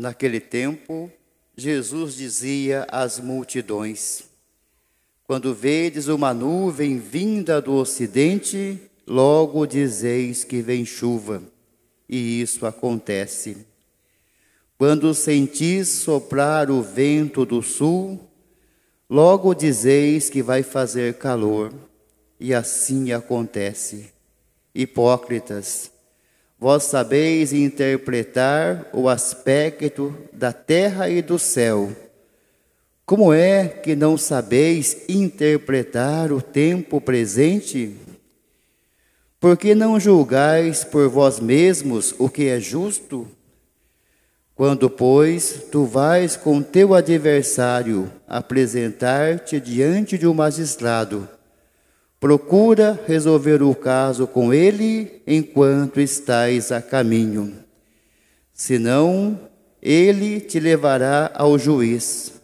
Naquele tempo, Jesus dizia às multidões: Quando vedes uma nuvem vinda do ocidente, logo dizeis que vem chuva, e isso acontece. Quando sentis soprar o vento do sul, logo dizeis que vai fazer calor, e assim acontece. Hipócritas, Vós sabeis interpretar o aspecto da terra e do céu. Como é que não sabeis interpretar o tempo presente? Por que não julgais por vós mesmos o que é justo? Quando, pois, tu vais com teu adversário apresentar-te diante de um magistrado, Procura resolver o caso com ele enquanto estais a caminho. Senão, ele te levará ao juiz.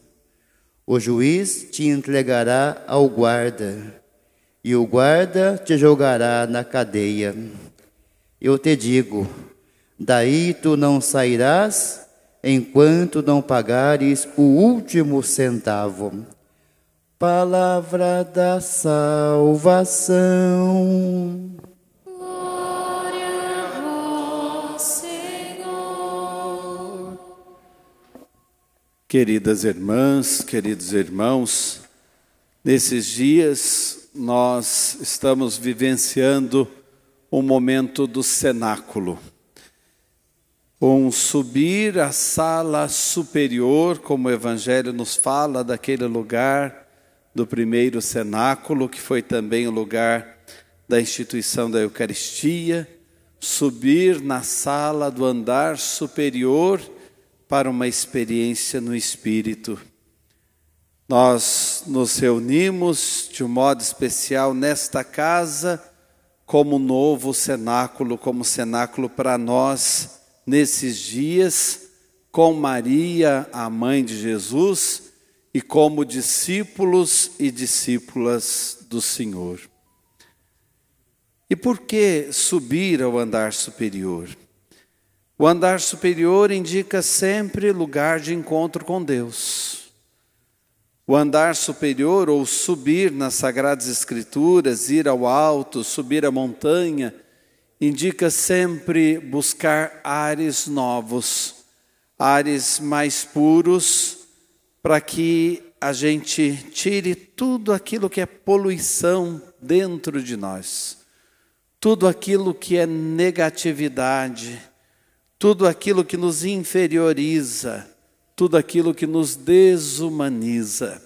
O juiz te entregará ao guarda, e o guarda te jogará na cadeia. Eu te digo: daí tu não sairás enquanto não pagares o último centavo. Palavra da salvação. Glória a vós, Senhor. Queridas irmãs, queridos irmãos, nesses dias nós estamos vivenciando um momento do cenáculo. Um subir à sala superior, como o Evangelho nos fala daquele lugar do primeiro cenáculo, que foi também o lugar da instituição da Eucaristia, subir na sala do andar superior para uma experiência no Espírito. Nós nos reunimos de um modo especial nesta casa, como novo cenáculo, como cenáculo para nós nesses dias, com Maria, a mãe de Jesus e como discípulos e discípulas do Senhor. E por que subir ao andar superior? O andar superior indica sempre lugar de encontro com Deus. O andar superior, ou subir nas Sagradas Escrituras, ir ao alto, subir a montanha, indica sempre buscar ares novos, ares mais puros, para que a gente tire tudo aquilo que é poluição dentro de nós, tudo aquilo que é negatividade, tudo aquilo que nos inferioriza, tudo aquilo que nos desumaniza.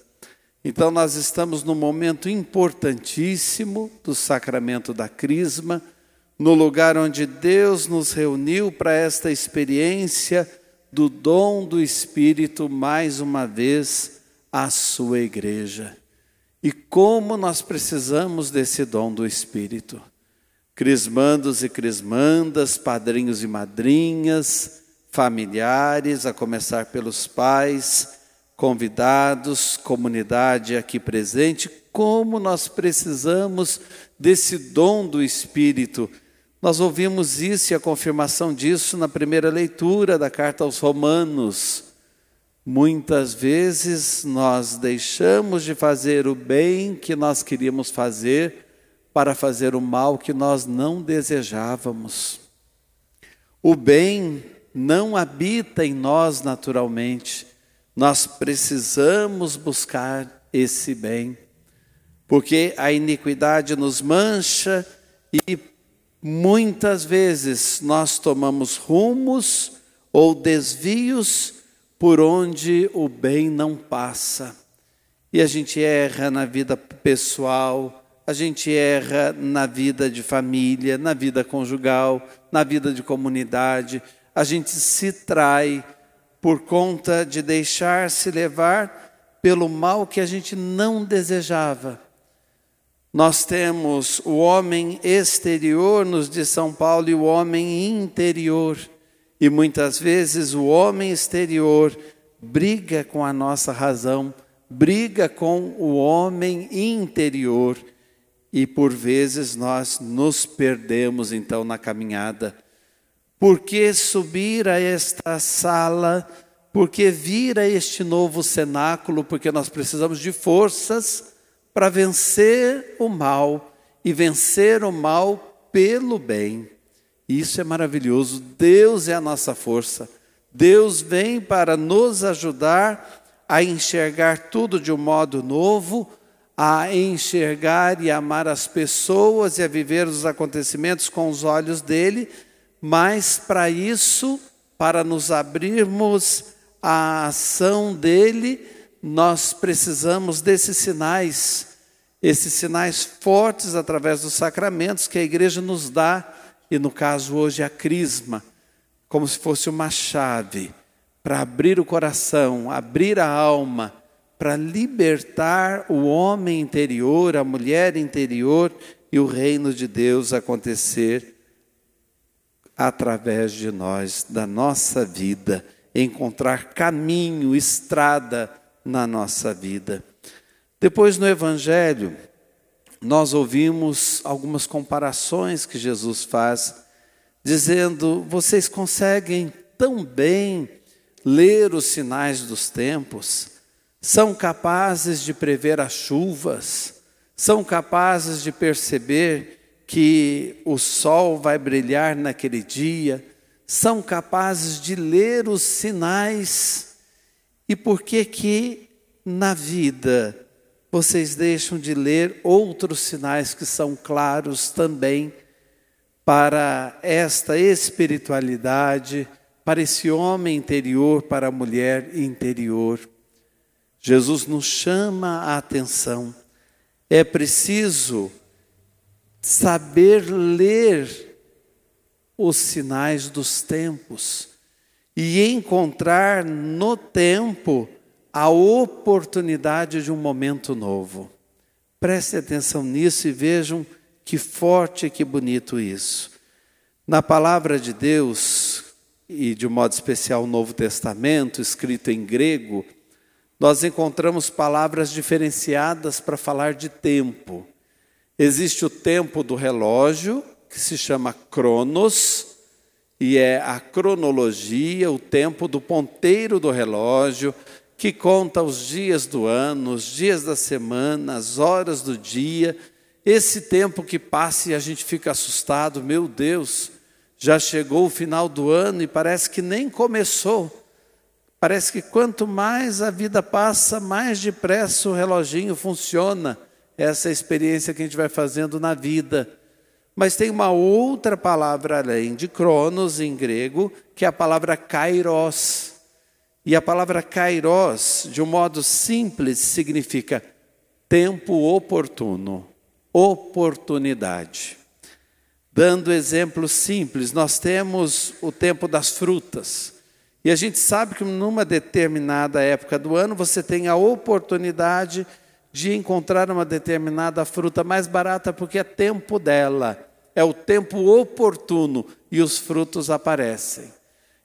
Então, nós estamos num momento importantíssimo do sacramento da Crisma, no lugar onde Deus nos reuniu para esta experiência do dom do Espírito mais uma vez à sua igreja. E como nós precisamos desse dom do Espírito. Crismandos e crismandas, padrinhos e madrinhas, familiares, a começar pelos pais, convidados, comunidade aqui presente, como nós precisamos desse dom do Espírito nós ouvimos isso e a confirmação disso na primeira leitura da carta aos Romanos. Muitas vezes nós deixamos de fazer o bem que nós queríamos fazer para fazer o mal que nós não desejávamos. O bem não habita em nós naturalmente, nós precisamos buscar esse bem, porque a iniquidade nos mancha e Muitas vezes nós tomamos rumos ou desvios por onde o bem não passa. E a gente erra na vida pessoal, a gente erra na vida de família, na vida conjugal, na vida de comunidade, a gente se trai por conta de deixar-se levar pelo mal que a gente não desejava. Nós temos o homem exterior, nos diz São Paulo, e o homem interior. E muitas vezes o homem exterior briga com a nossa razão, briga com o homem interior. E por vezes nós nos perdemos então na caminhada. Por que subir a esta sala? Por que vir a este novo cenáculo? Porque nós precisamos de forças para vencer o mal e vencer o mal pelo bem. Isso é maravilhoso. Deus é a nossa força. Deus vem para nos ajudar a enxergar tudo de um modo novo, a enxergar e amar as pessoas e a viver os acontecimentos com os olhos dele, mas para isso, para nos abrirmos à ação dele, nós precisamos desses sinais, esses sinais fortes através dos sacramentos que a igreja nos dá, e no caso hoje a crisma, como se fosse uma chave para abrir o coração, abrir a alma, para libertar o homem interior, a mulher interior e o reino de Deus acontecer através de nós, da nossa vida, encontrar caminho, estrada na nossa vida. Depois no Evangelho, nós ouvimos algumas comparações que Jesus faz, dizendo: vocês conseguem tão bem ler os sinais dos tempos, são capazes de prever as chuvas, são capazes de perceber que o sol vai brilhar naquele dia, são capazes de ler os sinais e por que que na vida vocês deixam de ler outros sinais que são claros também para esta espiritualidade, para esse homem interior, para a mulher interior? Jesus nos chama a atenção. É preciso saber ler os sinais dos tempos e encontrar no tempo a oportunidade de um momento novo. Prestem atenção nisso e vejam que forte e que bonito isso. Na palavra de Deus, e de um modo especial o Novo Testamento, escrito em grego, nós encontramos palavras diferenciadas para falar de tempo. Existe o tempo do relógio, que se chama cronos, e é a cronologia, o tempo do ponteiro do relógio, que conta os dias do ano, os dias da semana, as horas do dia, esse tempo que passa e a gente fica assustado, meu Deus, já chegou o final do ano e parece que nem começou. Parece que quanto mais a vida passa, mais depressa o reloginho funciona. Essa é a experiência que a gente vai fazendo na vida. Mas tem uma outra palavra além de cronos em grego, que é a palavra kairos. E a palavra kairos, de um modo simples, significa tempo oportuno, oportunidade. Dando exemplo simples, nós temos o tempo das frutas. E a gente sabe que numa determinada época do ano você tem a oportunidade de encontrar uma determinada fruta mais barata porque é tempo dela é o tempo oportuno e os frutos aparecem.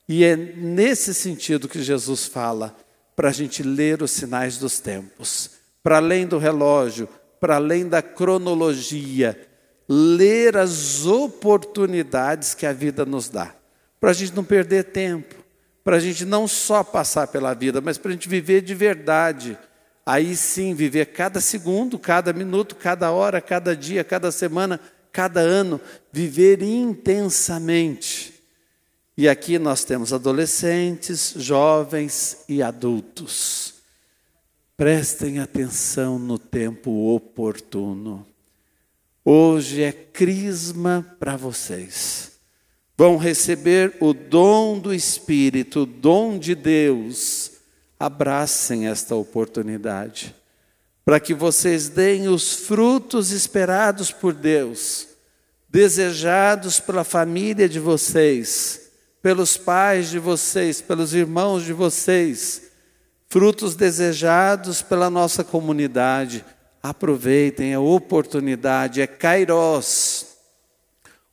E é nesse sentido que Jesus fala para a gente ler os sinais dos tempos, para além do relógio, para além da cronologia, ler as oportunidades que a vida nos dá, para a gente não perder tempo, para a gente não só passar pela vida, mas para a gente viver de verdade. Aí sim, viver cada segundo, cada minuto, cada hora, cada dia, cada semana cada ano, viver intensamente. E aqui nós temos adolescentes, jovens e adultos. Prestem atenção no tempo oportuno. Hoje é crisma para vocês. vão receber o dom do Espírito, o dom de Deus. Abracem esta oportunidade, para que vocês deem os frutos esperados por Deus, desejados pela família de vocês, pelos pais de vocês, pelos irmãos de vocês, frutos desejados pela nossa comunidade. Aproveitem a oportunidade, é Kairos.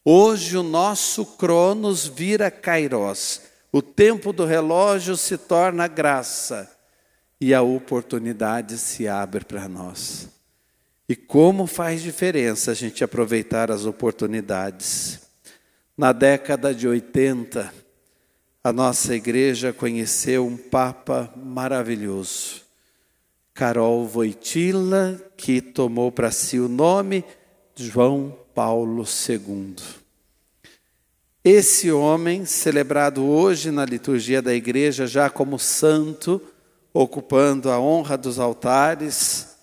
Hoje o nosso Cronos vira Kairos. O tempo do relógio se torna graça e a oportunidade se abre para nós. E como faz diferença a gente aproveitar as oportunidades. Na década de 80, a nossa igreja conheceu um Papa maravilhoso, Carol Voitila, que tomou para si o nome João Paulo II. Esse homem, celebrado hoje na liturgia da igreja já como santo, ocupando a honra dos altares,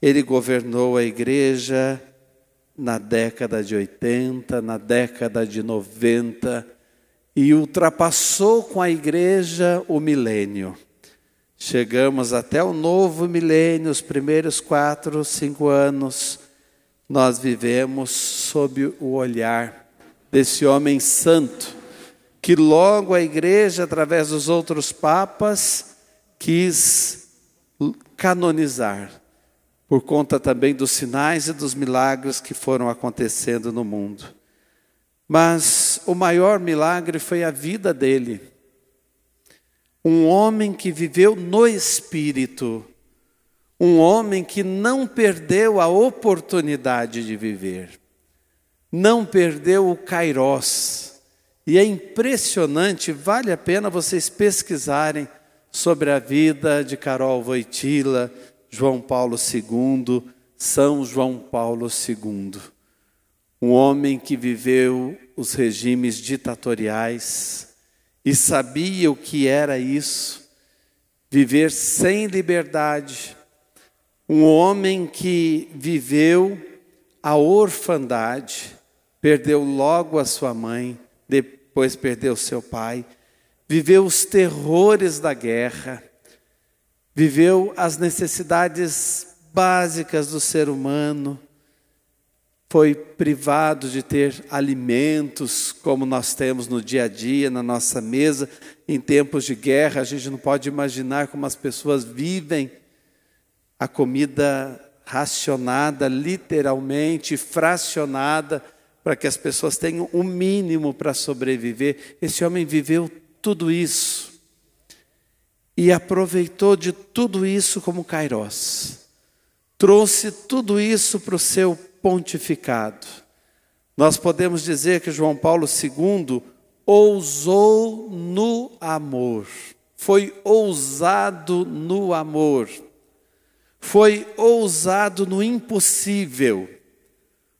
ele governou a igreja na década de 80, na década de 90 e ultrapassou com a igreja o milênio. Chegamos até o novo milênio, os primeiros quatro, cinco anos nós vivemos sob o olhar desse homem santo, que logo a igreja, através dos outros papas, quis canonizar, por conta também dos sinais e dos milagres que foram acontecendo no mundo. Mas o maior milagre foi a vida dele. Um homem que viveu no espírito, um homem que não perdeu a oportunidade de viver, não perdeu o kairós. E é impressionante, vale a pena vocês pesquisarem sobre a vida de Carol Voitila, João Paulo II, São João Paulo II. Um homem que viveu os regimes ditatoriais e sabia o que era isso, viver sem liberdade, um homem que viveu a orfandade, perdeu logo a sua mãe, depois perdeu seu pai, viveu os terrores da guerra, viveu as necessidades básicas do ser humano, foi privado de ter alimentos como nós temos no dia a dia, na nossa mesa, em tempos de guerra, a gente não pode imaginar como as pessoas vivem a comida racionada, literalmente fracionada, para que as pessoas tenham o mínimo para sobreviver. Esse homem viveu tudo isso e aproveitou de tudo isso como Kairos. Trouxe tudo isso para o seu pontificado. Nós podemos dizer que João Paulo II ousou no amor, foi ousado no amor foi ousado no impossível.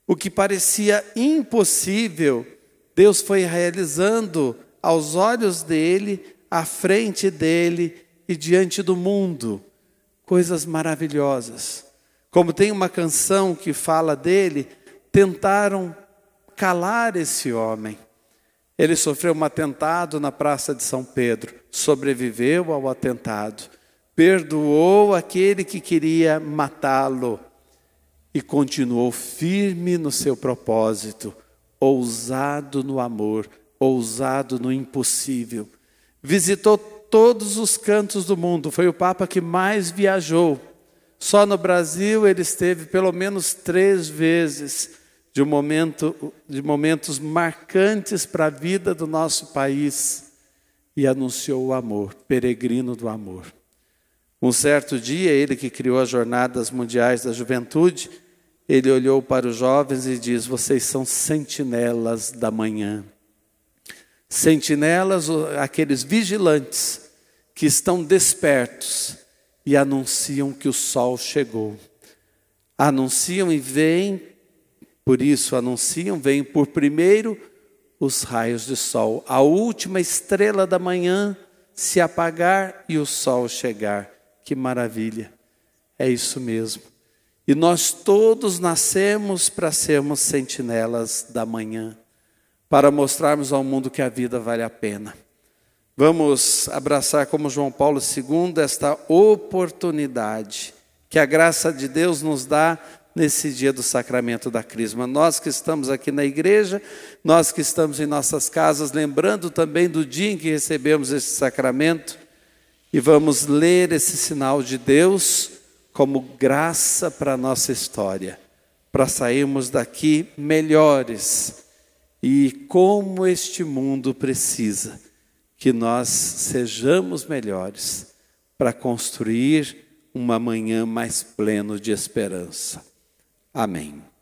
O que parecia impossível, Deus foi realizando aos olhos dele, à frente dele e diante do mundo. Coisas maravilhosas. Como tem uma canção que fala dele, tentaram calar esse homem. Ele sofreu um atentado na Praça de São Pedro, sobreviveu ao atentado perdoou aquele que queria matá-lo e continuou firme no seu propósito, ousado no amor, ousado no impossível. Visitou todos os cantos do mundo, foi o Papa que mais viajou. Só no Brasil ele esteve pelo menos três vezes, de, um momento, de momentos marcantes para a vida do nosso país, e anunciou o amor, peregrino do amor. Um certo dia, ele que criou as Jornadas Mundiais da Juventude, ele olhou para os jovens e diz: Vocês são sentinelas da manhã. Sentinelas, aqueles vigilantes que estão despertos e anunciam que o sol chegou. Anunciam e vêm, por isso anunciam, vêm por primeiro os raios de sol, a última estrela da manhã se apagar e o sol chegar. Que maravilha! É isso mesmo. E nós todos nascemos para sermos sentinelas da manhã, para mostrarmos ao mundo que a vida vale a pena. Vamos abraçar, como João Paulo II, esta oportunidade que a graça de Deus nos dá nesse dia do sacramento da Crisma. Nós que estamos aqui na igreja, nós que estamos em nossas casas, lembrando também do dia em que recebemos esse sacramento, e vamos ler esse sinal de Deus como graça para a nossa história, para sairmos daqui melhores. E como este mundo precisa que nós sejamos melhores para construir uma manhã mais pleno de esperança. Amém.